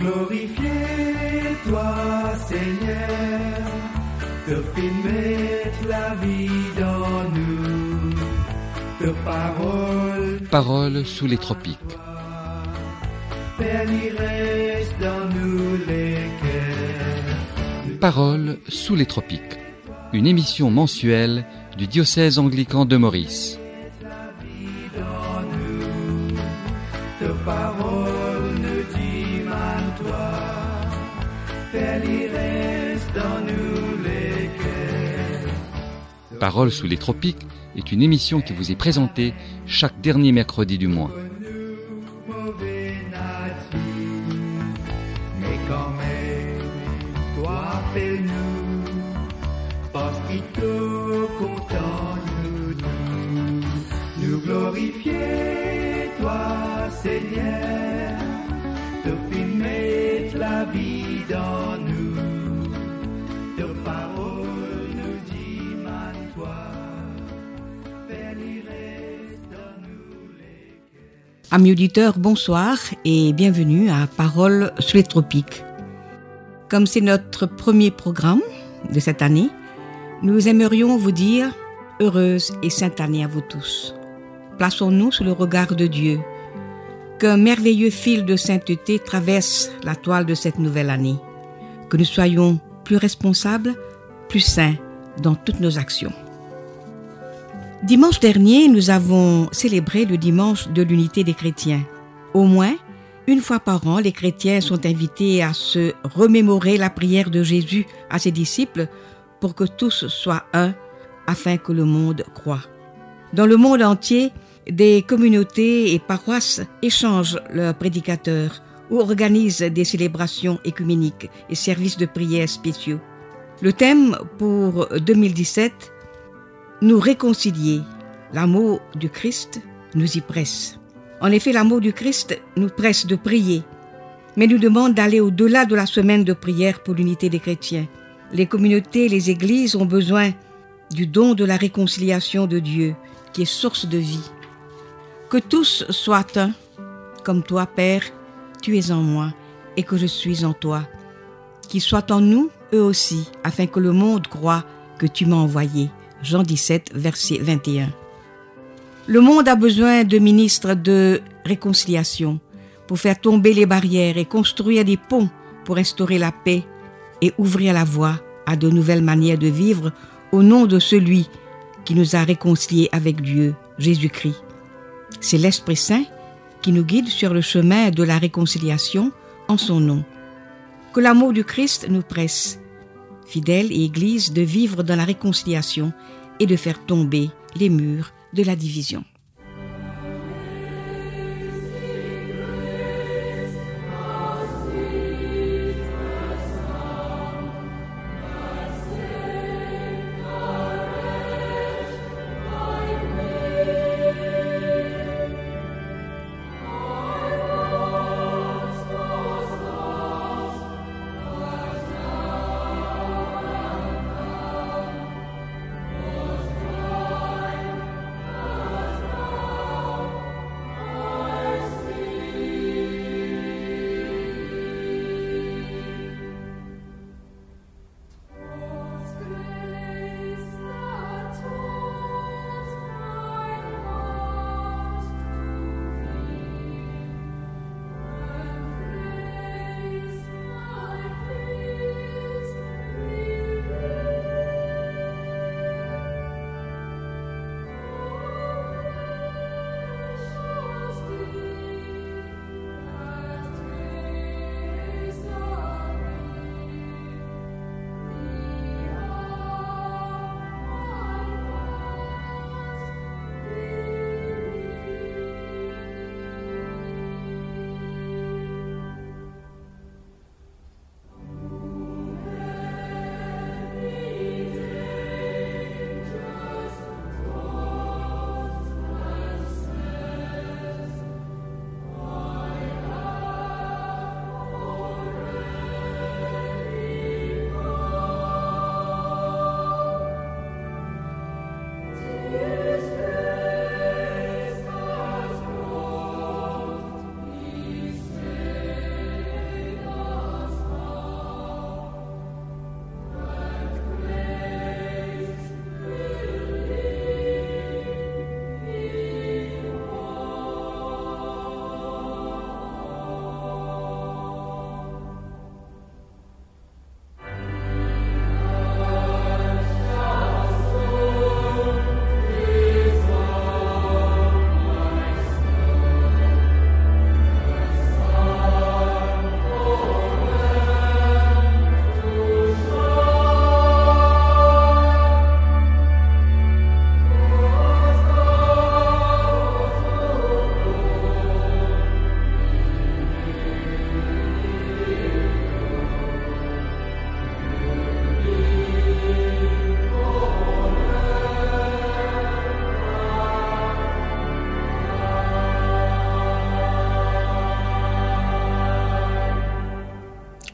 glorifier toi, Seigneur, te filmer la vie dans nous, de paroles, Paroles sous les tropiques. Dans nous les cœurs. Paroles sous les tropiques. Une émission mensuelle du diocèse anglican de Maurice. dans nous, de Paroles sous les tropiques est une émission qui vous est présentée chaque dernier mercredi du mois. Seigneur, te filmer la vie dans nous, Amis auditeurs, bonsoir et bienvenue à Paroles sous les tropiques. Comme c'est notre premier programme de cette année, nous aimerions vous dire heureuse et sainte année à vous tous. Plaçons-nous sous le regard de Dieu. Qu'un merveilleux fil de sainteté traverse la toile de cette nouvelle année. Que nous soyons plus responsables, plus saints dans toutes nos actions. Dimanche dernier, nous avons célébré le dimanche de l'unité des chrétiens. Au moins, une fois par an, les chrétiens sont invités à se remémorer la prière de Jésus à ses disciples pour que tous soient un, afin que le monde croie. Dans le monde entier, des communautés et paroisses échangent leurs prédicateurs ou organisent des célébrations écuméniques et services de prière spéciaux. Le thème pour 2017 nous réconcilier. L'amour du Christ nous y presse. En effet, l'amour du Christ nous presse de prier, mais nous demande d'aller au-delà de la semaine de prière pour l'unité des chrétiens. Les communautés, les églises ont besoin du don de la réconciliation de Dieu, qui est source de vie. Que tous soient un, comme toi, Père, tu es en moi, et que je suis en toi. Qu'ils soient en nous, eux aussi, afin que le monde croie que tu m'as envoyé. Jean 17, verset 21. Le monde a besoin de ministres de réconciliation pour faire tomber les barrières et construire des ponts pour instaurer la paix et ouvrir la voie à de nouvelles manières de vivre au nom de celui qui nous a réconciliés avec Dieu, Jésus-Christ. C'est l'Esprit Saint qui nous guide sur le chemin de la réconciliation en son nom. Que l'amour du Christ nous presse fidèles et Église, de vivre dans la réconciliation et de faire tomber les murs de la division.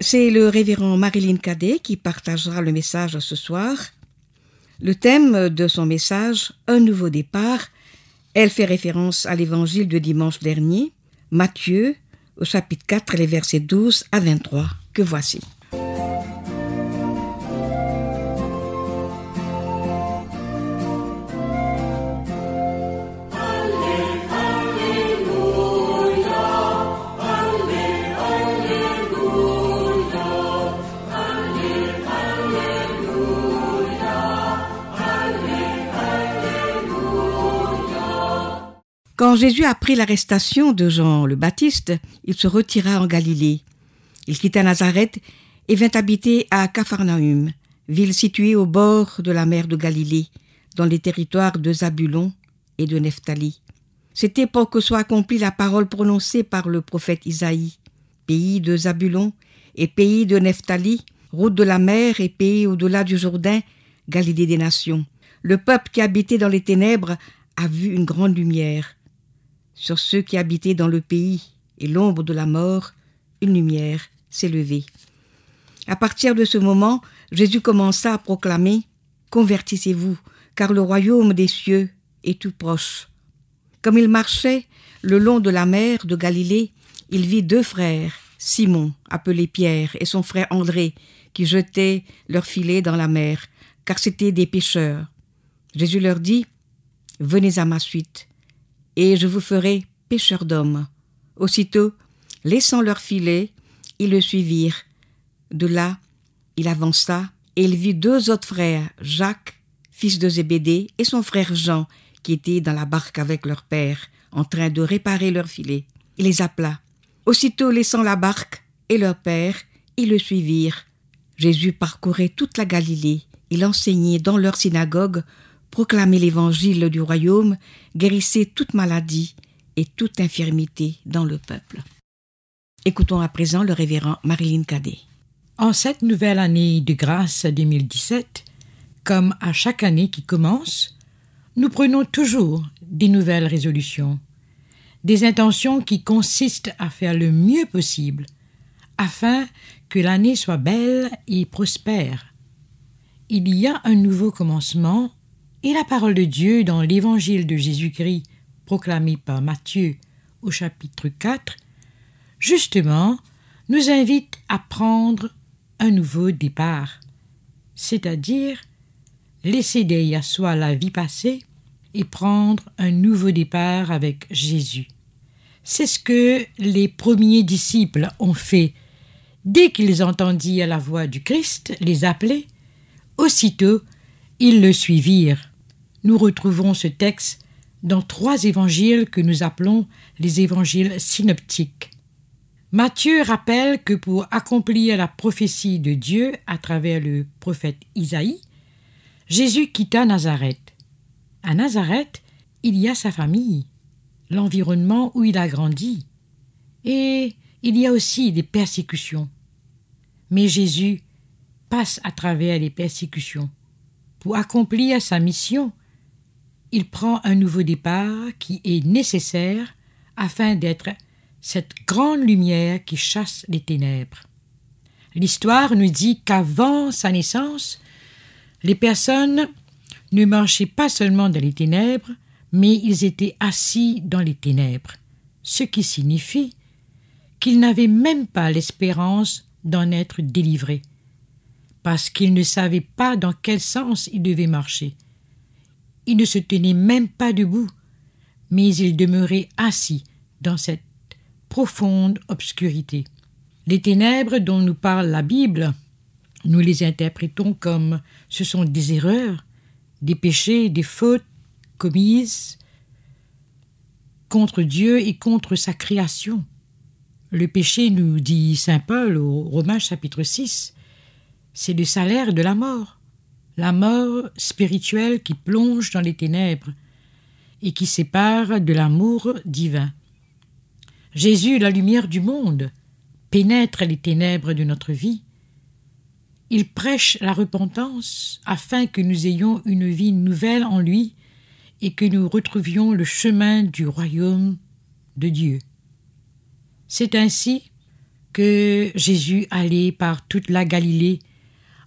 C'est le révérend Marilyn Cadet qui partagera le message ce soir. Le thème de son message, Un nouveau départ, elle fait référence à l'évangile de dimanche dernier, Matthieu, au chapitre 4, les versets 12 à 23, que voici. Quand Jésus apprit l'arrestation de Jean le Baptiste, il se retira en Galilée. Il quitta Nazareth et vint habiter à Capharnaüm, ville située au bord de la mer de Galilée, dans les territoires de Zabulon et de Nephtali. C'était pour que soit accomplie la parole prononcée par le prophète Isaïe. Pays de Zabulon et pays de Nephtali, route de la mer et pays au-delà du Jourdain, Galilée des nations. Le peuple qui habitait dans les ténèbres a vu une grande lumière sur ceux qui habitaient dans le pays et l'ombre de la mort, une lumière s'est levée. À partir de ce moment, Jésus commença à proclamer Convertissez-vous, car le royaume des cieux est tout proche. Comme il marchait le long de la mer de Galilée, il vit deux frères, Simon, appelé Pierre, et son frère André, qui jetaient leurs filets dans la mer, car c'étaient des pêcheurs. Jésus leur dit Venez à ma suite, et je vous ferai pêcheurs d'hommes. Aussitôt, laissant leur filet, ils le suivirent. De là, il avança, et il vit deux autres frères, Jacques, fils de Zébédée, et son frère Jean, qui étaient dans la barque avec leur père, en train de réparer leur filet. Il les appela. Aussitôt laissant la barque et leur père, ils le suivirent. Jésus parcourait toute la Galilée. Il enseignait dans leur synagogue proclamez l'évangile du royaume, guérissez toute maladie et toute infirmité dans le peuple. Écoutons à présent le révérend Marilyn Cadet. En cette nouvelle année de grâce 2017, comme à chaque année qui commence, nous prenons toujours des nouvelles résolutions, des intentions qui consistent à faire le mieux possible afin que l'année soit belle et prospère. Il y a un nouveau commencement et la parole de Dieu dans l'évangile de Jésus-Christ proclamé par Matthieu au chapitre 4, justement, nous invite à prendre un nouveau départ, c'est-à-dire laisser derrière soi la vie passée et prendre un nouveau départ avec Jésus. C'est ce que les premiers disciples ont fait dès qu'ils entendirent la voix du Christ les appeler. Aussitôt, ils le suivirent nous retrouvons ce texte dans trois évangiles que nous appelons les évangiles synoptiques. Matthieu rappelle que pour accomplir la prophétie de Dieu à travers le prophète Isaïe, Jésus quitta Nazareth. À Nazareth, il y a sa famille, l'environnement où il a grandi, et il y a aussi des persécutions. Mais Jésus passe à travers les persécutions. Pour accomplir sa mission, il prend un nouveau départ qui est nécessaire afin d'être cette grande lumière qui chasse les ténèbres. L'histoire nous dit qu'avant sa naissance, les personnes ne marchaient pas seulement dans les ténèbres, mais ils étaient assis dans les ténèbres, ce qui signifie qu'ils n'avaient même pas l'espérance d'en être délivrés, parce qu'ils ne savaient pas dans quel sens ils devaient marcher. Il ne se tenait même pas debout, mais il demeurait assis dans cette profonde obscurité. Les ténèbres dont nous parle la Bible, nous les interprétons comme ce sont des erreurs, des péchés, des fautes commises contre Dieu et contre sa création. Le péché, nous dit Saint Paul au Romains chapitre 6, c'est le salaire de la mort la mort spirituelle qui plonge dans les ténèbres et qui sépare de l'amour divin. Jésus, la lumière du monde, pénètre les ténèbres de notre vie. Il prêche la repentance afin que nous ayons une vie nouvelle en lui et que nous retrouvions le chemin du royaume de Dieu. C'est ainsi que Jésus allait par toute la Galilée,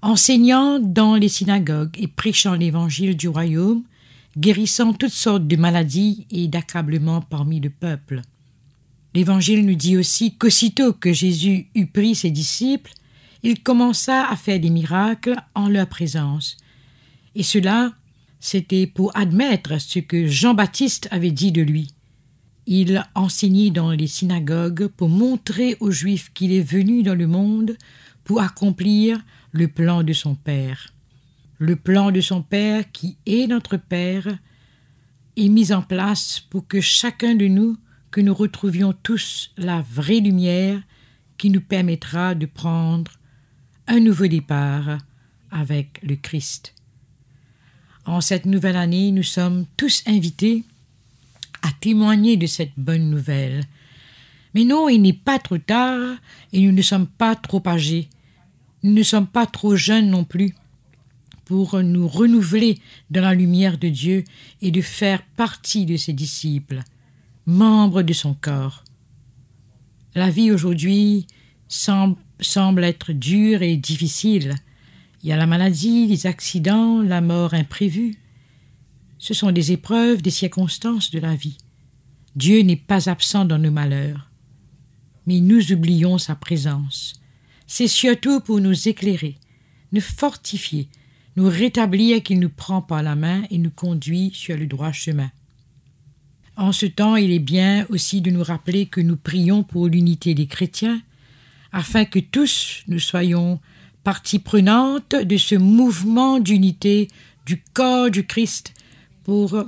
enseignant dans les synagogues et prêchant l'évangile du royaume, guérissant toutes sortes de maladies et d'accablements parmi le peuple. L'Évangile nous dit aussi qu'aussitôt que Jésus eut pris ses disciples, il commença à faire des miracles en leur présence. Et cela, c'était pour admettre ce que Jean-Baptiste avait dit de lui. Il enseignait dans les synagogues pour montrer aux Juifs qu'il est venu dans le monde pour accomplir le plan de son Père. Le plan de son Père, qui est notre Père, est mis en place pour que chacun de nous, que nous retrouvions tous la vraie lumière qui nous permettra de prendre un nouveau départ avec le Christ. En cette nouvelle année, nous sommes tous invités à témoigner de cette bonne nouvelle. Mais non, il n'est pas trop tard et nous ne sommes pas trop âgés. Nous ne sommes pas trop jeunes non plus pour nous renouveler dans la lumière de Dieu et de faire partie de ses disciples, membres de son corps. La vie aujourd'hui semble, être dure et difficile. Il y a la maladie, les accidents, la mort imprévue. Ce sont des épreuves, des circonstances de la vie. Dieu n'est pas absent dans nos malheurs. Mais nous oublions sa présence. C'est surtout pour nous éclairer, nous fortifier, nous rétablir qu'il nous prend par la main et nous conduit sur le droit chemin. En ce temps, il est bien aussi de nous rappeler que nous prions pour l'unité des chrétiens, afin que tous nous soyons partie prenante de ce mouvement d'unité du corps du Christ pour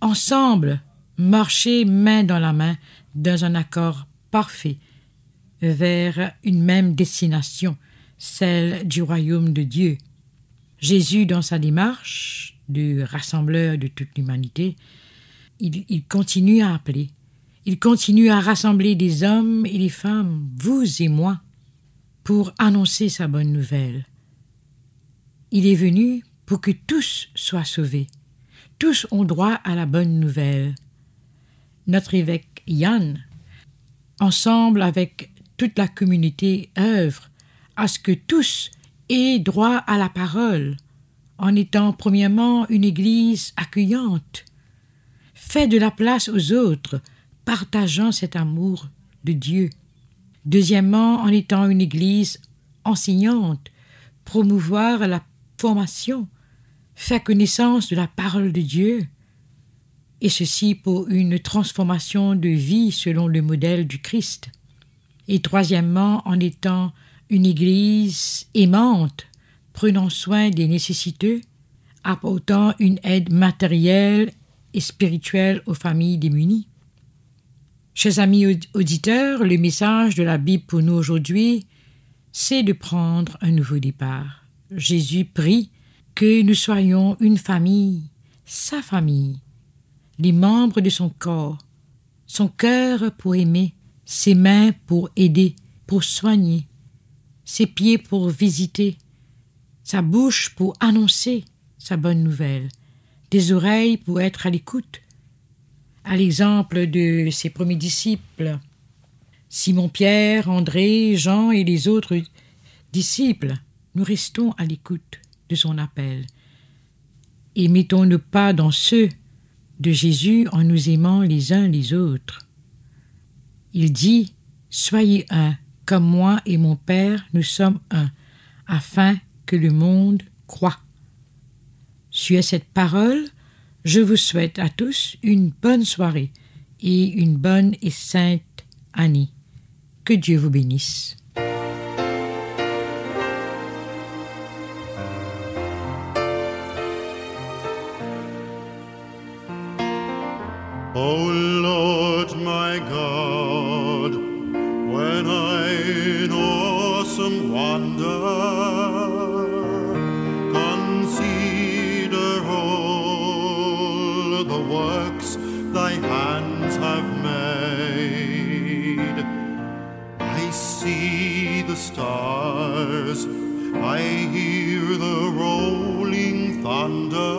ensemble marcher main dans la main dans un accord parfait vers une même destination, celle du royaume de Dieu. Jésus, dans sa démarche de rassembleur de toute l'humanité, il, il, continue à appeler, il continue à rassembler des hommes et des femmes, vous et moi, pour annoncer sa bonne nouvelle. Il est venu pour que tous soient sauvés. Tous ont droit à la bonne nouvelle. Notre évêque Yann, ensemble avec toute la communauté, œuvre à ce que tous aient droit à la parole, en étant premièrement une Église accueillante, fait de la place aux autres, partageant cet amour de Dieu. Deuxièmement, en étant une Église enseignante, promouvoir la formation, faire connaissance de la parole de Dieu, et ceci pour une transformation de vie selon le modèle du Christ. Et troisièmement, en étant une Église aimante, prenant soin des nécessiteux, apportant une aide matérielle et spirituelle aux familles démunies. Chers amis auditeurs, le message de la Bible pour nous aujourd'hui, c'est de prendre un nouveau départ. Jésus prie que nous soyons une famille, sa famille, les membres de son corps, son cœur pour aimer, ses mains pour aider, pour soigner, ses pieds pour visiter, sa bouche pour annoncer sa bonne nouvelle, des oreilles pour être à l'écoute. À l'exemple de ses premiers disciples, Simon-Pierre, André, Jean et les autres disciples, nous restons à l'écoute de son appel. Et mettons-nous pas dans ceux de Jésus en nous aimant les uns les autres? Il dit Soyez un, comme moi et mon Père, nous sommes un, afin que le monde croit. Sur cette parole, je vous souhaite à tous une bonne soirée et une bonne et sainte année. Que Dieu vous bénisse. I hear the rolling thunder.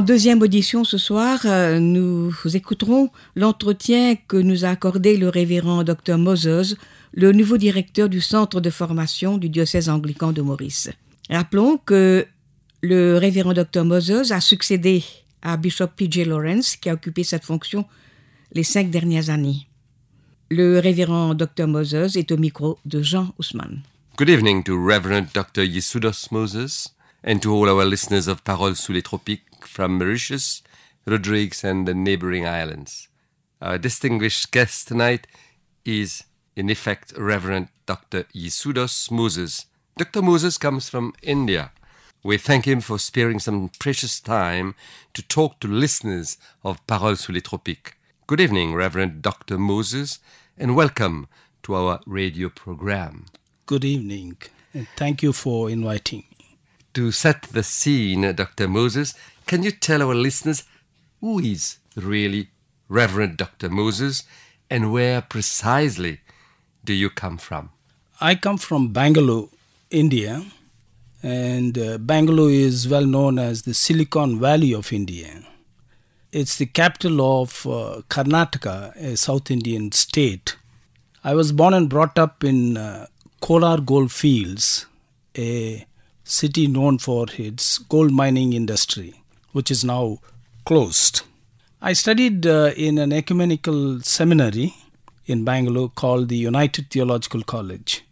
En deuxième audition ce soir, euh, nous écouterons l'entretien que nous a accordé le révérend Dr Moses, le nouveau directeur du centre de formation du diocèse anglican de Maurice. Rappelons que le révérend Dr Moses a succédé à Bishop P.J. Lawrence, qui a occupé cette fonction les cinq dernières années. Le révérend Dr Moses est au micro de Jean Ousmane. Good evening to Reverend Dr. Yesoudos Moses and to all our listeners of Paroles sous les tropiques from Mauritius, Rodrigues, and the neighboring islands. Our distinguished guest tonight is, in effect, Reverend Dr. Yesudoss Moses. Dr. Moses comes from India. We thank him for sparing some precious time to talk to listeners of Paroles sous les tropiques. Good evening, Reverend Dr. Moses, and welcome to our radio program. Good evening, and thank you for inviting. To set the scene, Dr. Moses, can you tell our listeners who is really Reverend Dr. Moses and where precisely do you come from? I come from Bangalore, India, and uh, Bangalore is well known as the Silicon Valley of India. It's the capital of uh, Karnataka, a South Indian state. I was born and brought up in uh, Kolar Gold Fields, a city known for its gold mining industry, which is now closed. I studied uh, in an ecumenical seminary in Bangalore called the United Theological College,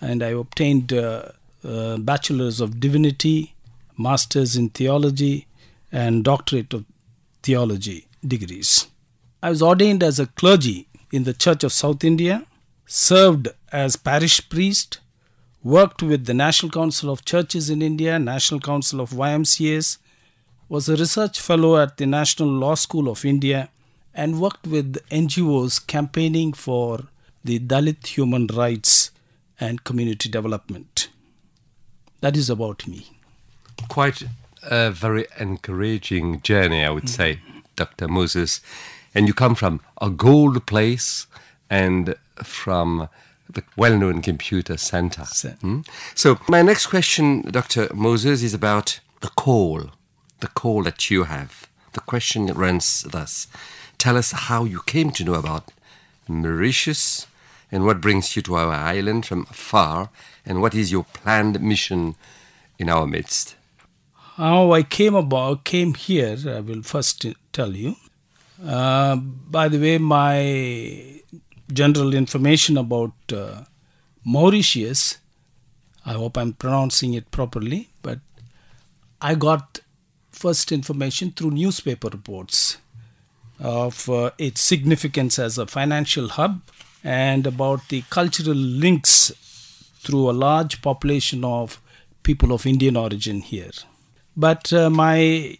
and I obtained uh, uh, bachelor's of divinity, masters in theology, and doctorate of theology degrees. I was ordained as a clergy in the Church of South India, served as parish priest, worked with the National Council of Churches in India, National Council of YMCAs, was a research fellow at the National Law School of India, and worked with NGOs campaigning for the Dalit human rights and community development. That is about me. Quite a very encouraging journey, I would say, Dr. Moses. And you come from a gold place and from the well known computer center. Ce- Hmm? So, my next question, Dr. Moses, is about the call, the call that you have. The question runs thus Tell us how you came to know about Mauritius and what brings you to our island from afar and what is your planned mission in our midst. How I came about, came here, I will first tell you. Uh, by the way, my general information about uh, Mauritius, I hope I'm pronouncing it properly, but I got first information through newspaper reports of uh, its significance as a financial hub and about the cultural links through a large population of people of Indian origin here. But uh, my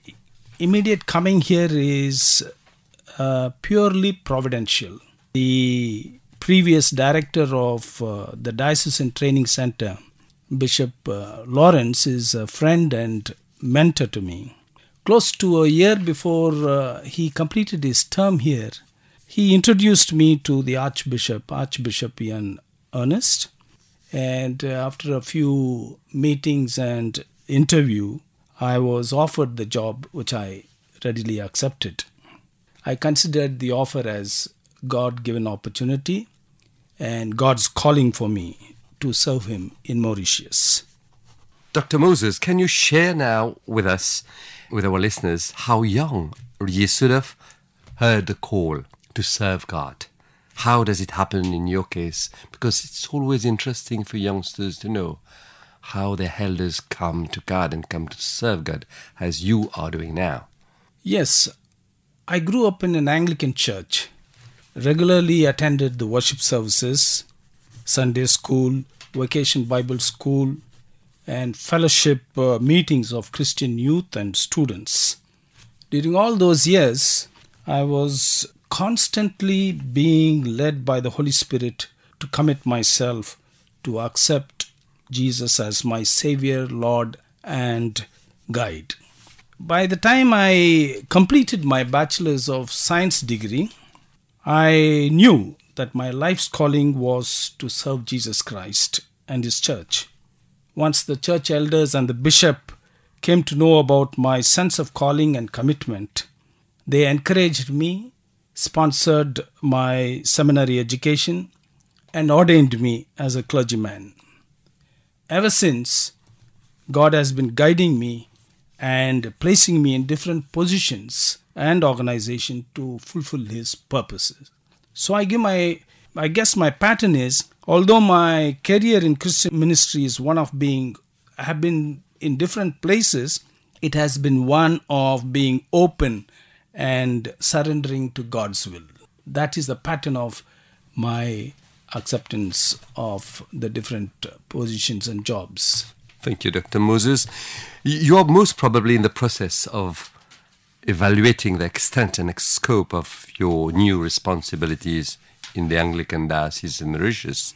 immediate coming here is uh, purely providential. The previous director of uh, the Diocesan Training Center, Bishop uh, Lawrence is a friend and mentor to me. Close to a year before uh, he completed his term here, he introduced me to the Archbishop, Archbishop Ian Ernest. And uh, after a few meetings and interview, I was offered the job, which I readily accepted. I considered the offer as God given opportunity and God's calling for me to serve Him in Mauritius. Dr. Moses, can you share now with us, with our listeners, how young Yesudoss heard the call to serve God? How does it happen in your case? Because it's always interesting for youngsters to know how their elders come to God and come to serve God as you are doing now. Yes, I grew up in an Anglican church, regularly attended the worship services, Sunday school, vacation Bible school, and fellowship uh, meetings of Christian youth and students. During all those years, I was constantly being led by the Holy Spirit to commit myself to accept Jesus as my Savior, Lord, and guide. By the time I completed my Bachelor's of Science degree, I knew that my life's calling was to serve Jesus Christ and His church. Once the church elders and the bishop came to know about my sense of calling and commitment, they encouraged me, sponsored my seminary education, and ordained me as a clergyman. Ever since, God has been guiding me and placing me in different positions and organization to fulfill his purposes. So I give my I guess my pattern is although my career in Christian ministry is one of being I have been in different places, it has been one of being open and surrendering to God's will. That is the pattern of my acceptance of the different positions and jobs. Thank you, Dr. Moses. You are most probably in the process of evaluating the extent and scope of your new responsibilities in the Anglican Diocese in Mauritius.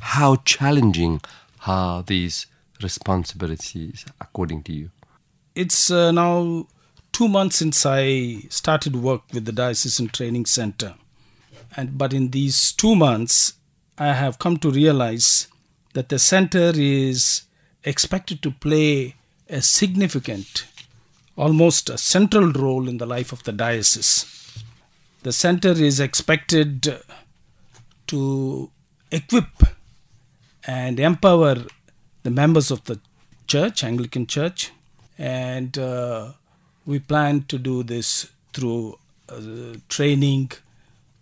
How challenging are these responsibilities according to you? It's uh, now two months since I started work with the Diocesan Training Center. And, but in these two months, I have come to realize that the center is expected to play a significant, almost a central role in the life of the diocese. The center is expected to equip and empower the members of the church, Anglican Church, and uh, we plan to do this through uh, training,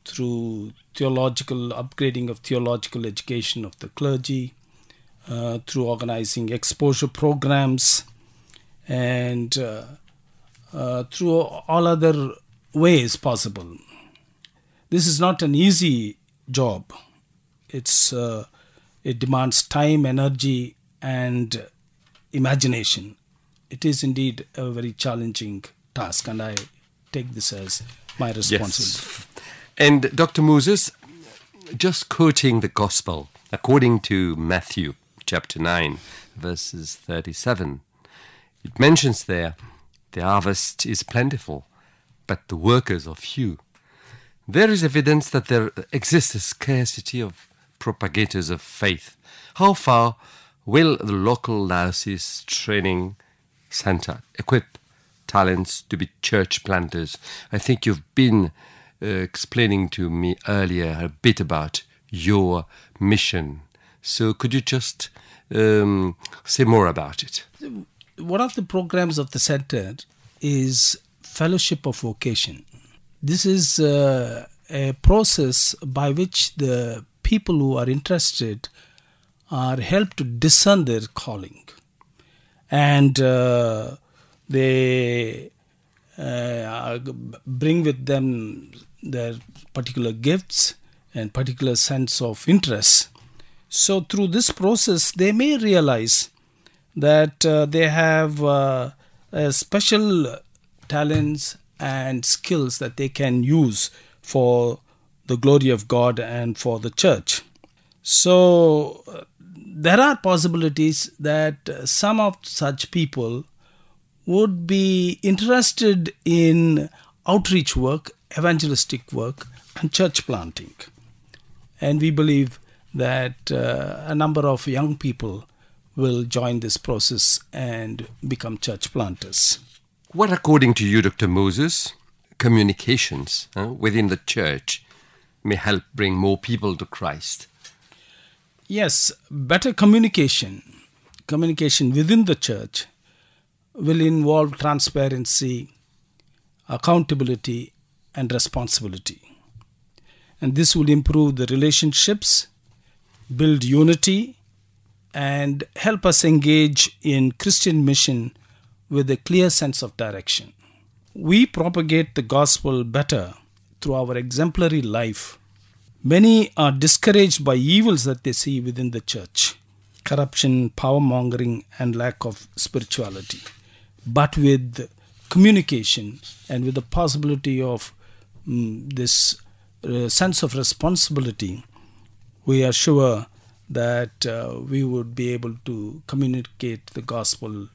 through theological upgrading of theological education of the clergy, uh, through organizing exposure programs, and uh, through all other ways possible. This is not an easy job. It's uh, it demands time, energy, and imagination. It is indeed a very challenging task, and I take this as my responsibility. Yes. And Dr. Moses, just quoting the Gospel according to Matthew chapter 9, verses 37, it mentions there the harvest is plentiful, but the workers are few. There is evidence that there exists a scarcity of propagators of faith. How far will the local diocese training center equip talents to be church planters? I think you've been uh, explaining to me earlier a bit about your mission. So could you just um, say more about it? One of the programs of the center is fellowship of vocation. This is uh, a process by which the people who are interested are helped to discern their calling. And uh, they uh, bring with them their particular gifts and particular sense of interest. So through this process they may realize that uh, they have uh, uh, special talents and skills that they can use for the glory of God and for the church. So there are possibilities that some of such people would be interested in outreach work, evangelistic work, and church planting. And we believe that uh, a number of young people will join this process and become church planters. What, according to you, Dr. Moses, communications uh, within the church may help bring more people to Christ? Yes, better communication, communication within the church will involve transparency, accountability, and responsibility. And this will improve the relationships, build unity, and help us engage in Christian mission with a clear sense of direction. We propagate the gospel better through our exemplary life. Many are discouraged by evils that they see within the church corruption, power mongering, and lack of spirituality. But with communication and with the possibility of mm, this uh, sense of responsibility, we are sure that uh, we would be able to communicate the gospel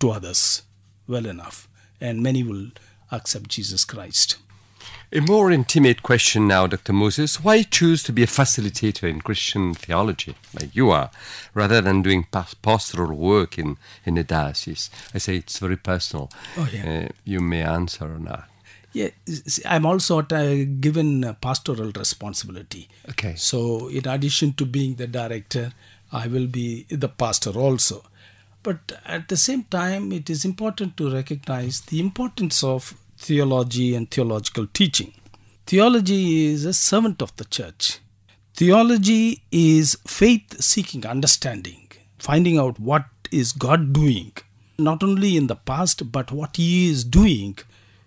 to others well enough, and many will accept Jesus Christ. A more intimate question now, Dr. Moses. Why choose to be a facilitator in Christian theology, like you are, rather than doing pastoral work in, in a diocese? I say it's very personal. Oh, yeah. Uh, you may answer or not. Yeah, I'm also uh, given pastoral responsibility. Okay. So, in addition to being the director, I will be the pastor also. But at the same time, it is important to recognize the importance of theology and theological teaching. Theology is a servant of the church. Theology is faith seeking understanding, finding out what is God doing, not only in the past, but what He is doing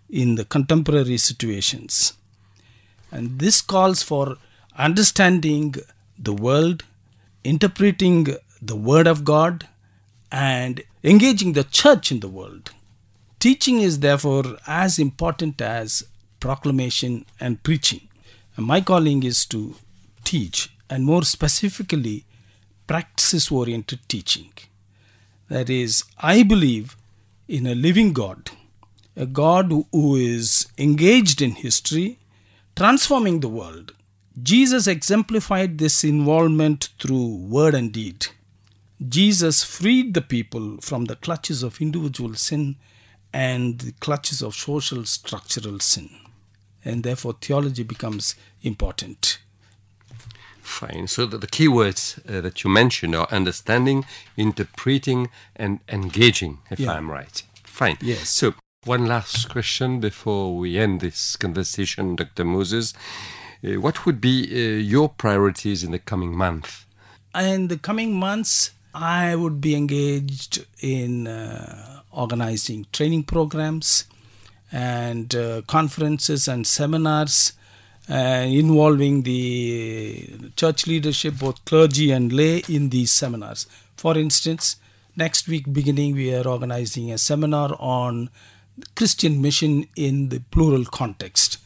in the contemporary situations. And this calls for understanding the world, interpreting the Word of God, and engaging the church in the world. Teaching is therefore as important as proclamation and preaching. And my calling is to teach, and more specifically, practices oriented teaching. That is, I believe in a living God, a God who- is engaged in history, transforming the world. Jesus exemplified this involvement through word and deed. Jesus freed the people from the clutches of individual sin and the clutches of social structural sin. And therefore, theology becomes important. Fine. So the, the key words uh, that you mentioned are understanding, interpreting, and engaging, if Yeah. I'm right. Fine. Yes. So one last question before we end this conversation, Dr. Moses. Uh, what would be uh, your priorities in the coming month? In the coming months, I would be engaged in uh, organizing training programs and uh, conferences and seminars uh, involving the church leadership, both clergy and lay, in these seminars. For instance, next week beginning, we are organizing a seminar on Christian mission in the plural context.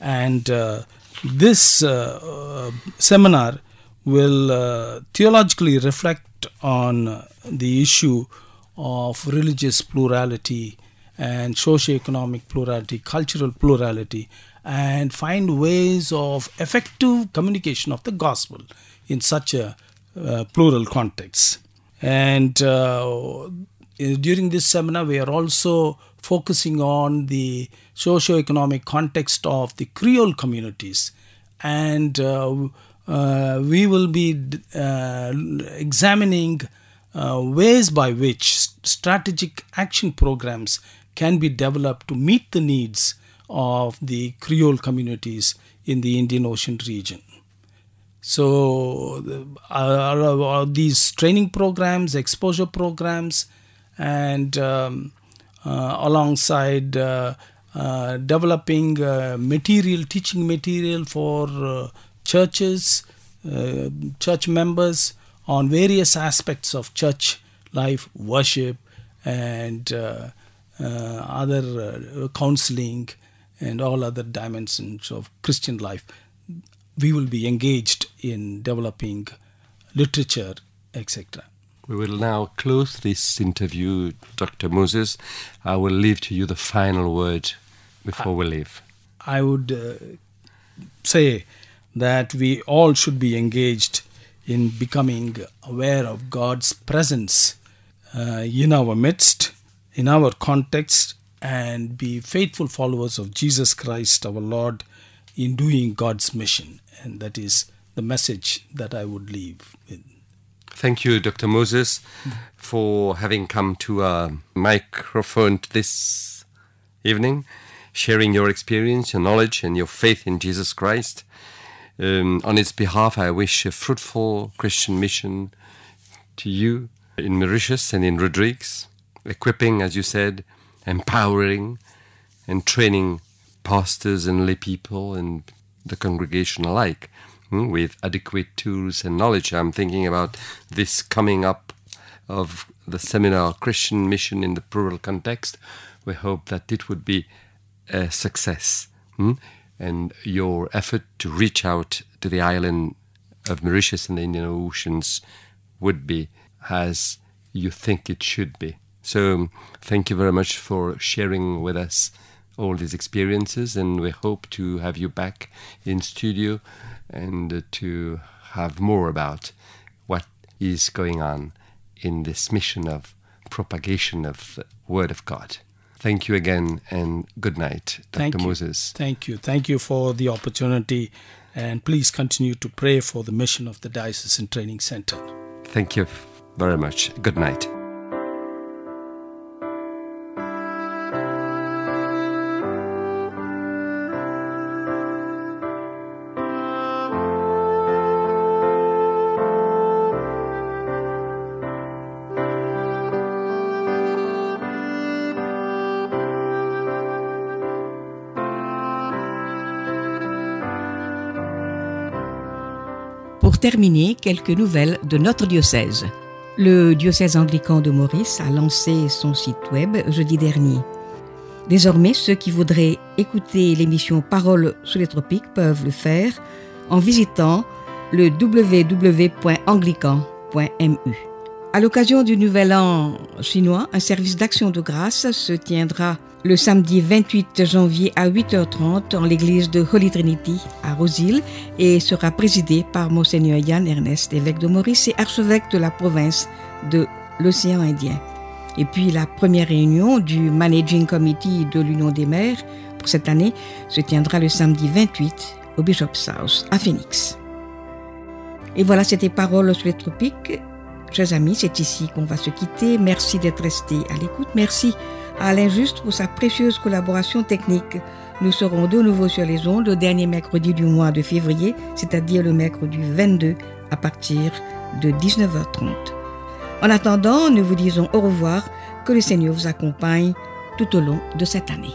And uh, this uh, uh, seminar will uh, theologically reflect on uh, the issue of religious plurality and socio-economic plurality, cultural plurality, and find ways of effective communication of the gospel in such a uh, plural context. And uh, during this seminar, we are also focusing on the socio-economic context of the Creole communities, and uh, uh, we will be uh, examining uh, ways by which strategic action programs can be developed to meet the needs of the Creole communities in the Indian Ocean region. So, uh, uh, these training programs, exposure programs, and um, uh, alongside uh, uh, developing material, teaching material for churches, church members on various aspects of church life, worship, and other counseling, and all other dimensions of Christian life we will be engaged in developing literature etc. We will now close this interview, Dr. Moses. I will leave to you the final word before we leave. I would uh, say that we all should be engaged in becoming aware of God's presence uh, in our midst, in our context, and be faithful followers of Jesus Christ, our Lord, in doing God's mission. And that is the message that I would leave with. Thank you, Dr. Moses, for having come to our microphone this evening, sharing your experience, your knowledge, and your faith in Jesus Christ. Um, on its behalf, I wish a fruitful Christian mission to you in Mauritius and in Rodrigues, equipping, as you said, empowering, and training pastors and lay people and the congregation alike mm, with adequate tools and knowledge. I'm thinking about this coming up of the seminar Christian Mission in the Plural Context. We hope that it would be a success. mm, And your effort to reach out to the island of Mauritius and the Indian Oceans would be as you think it should be. So, thank you very much for sharing with us all these experiences, and we hope to have you back in studio and to have more about what is going on in this mission of propagation of the Word of God. Thank you again, and good night, Dr. Thank you. Moses. Thank you. Thank you for the opportunity. And please continue to pray for the mission of the Diocesan Training Center. Thank you very much. Good night. Pour terminer, quelques nouvelles de notre diocèse. Le diocèse anglican de Maurice a lancé son site web jeudi dernier. Désormais, ceux qui voudraient écouter l'émission Paroles sous les tropiques peuvent le faire en visitant le www.anglican.mu. À l'occasion du Nouvel An chinois, un service d'action de grâce se tiendra le samedi 28 janvier à 8h30 en l'église de Holy Trinity à Rosil et sera présidé par Monseigneur Yann Ernest, évêque de Maurice et archevêque de la province de l'océan Indien. Et puis la première réunion du Managing Committee de l'Union des maires pour cette année se tiendra le samedi 28 au Bishop's House à Phoenix. Et voilà, c'était Paroles sur les tropiques. Chers amis, c'est ici qu'on va se quitter. Merci d'être restés à l'écoute. Merci à Alain Juste pour sa précieuse collaboration technique. Nous serons de nouveau sur les ondes le dernier mercredi du mois de février, c'est-à-dire le mercredi 22 à partir de 19h30. En attendant, nous vous disons au revoir, que le Seigneur vous accompagne tout au long de cette année.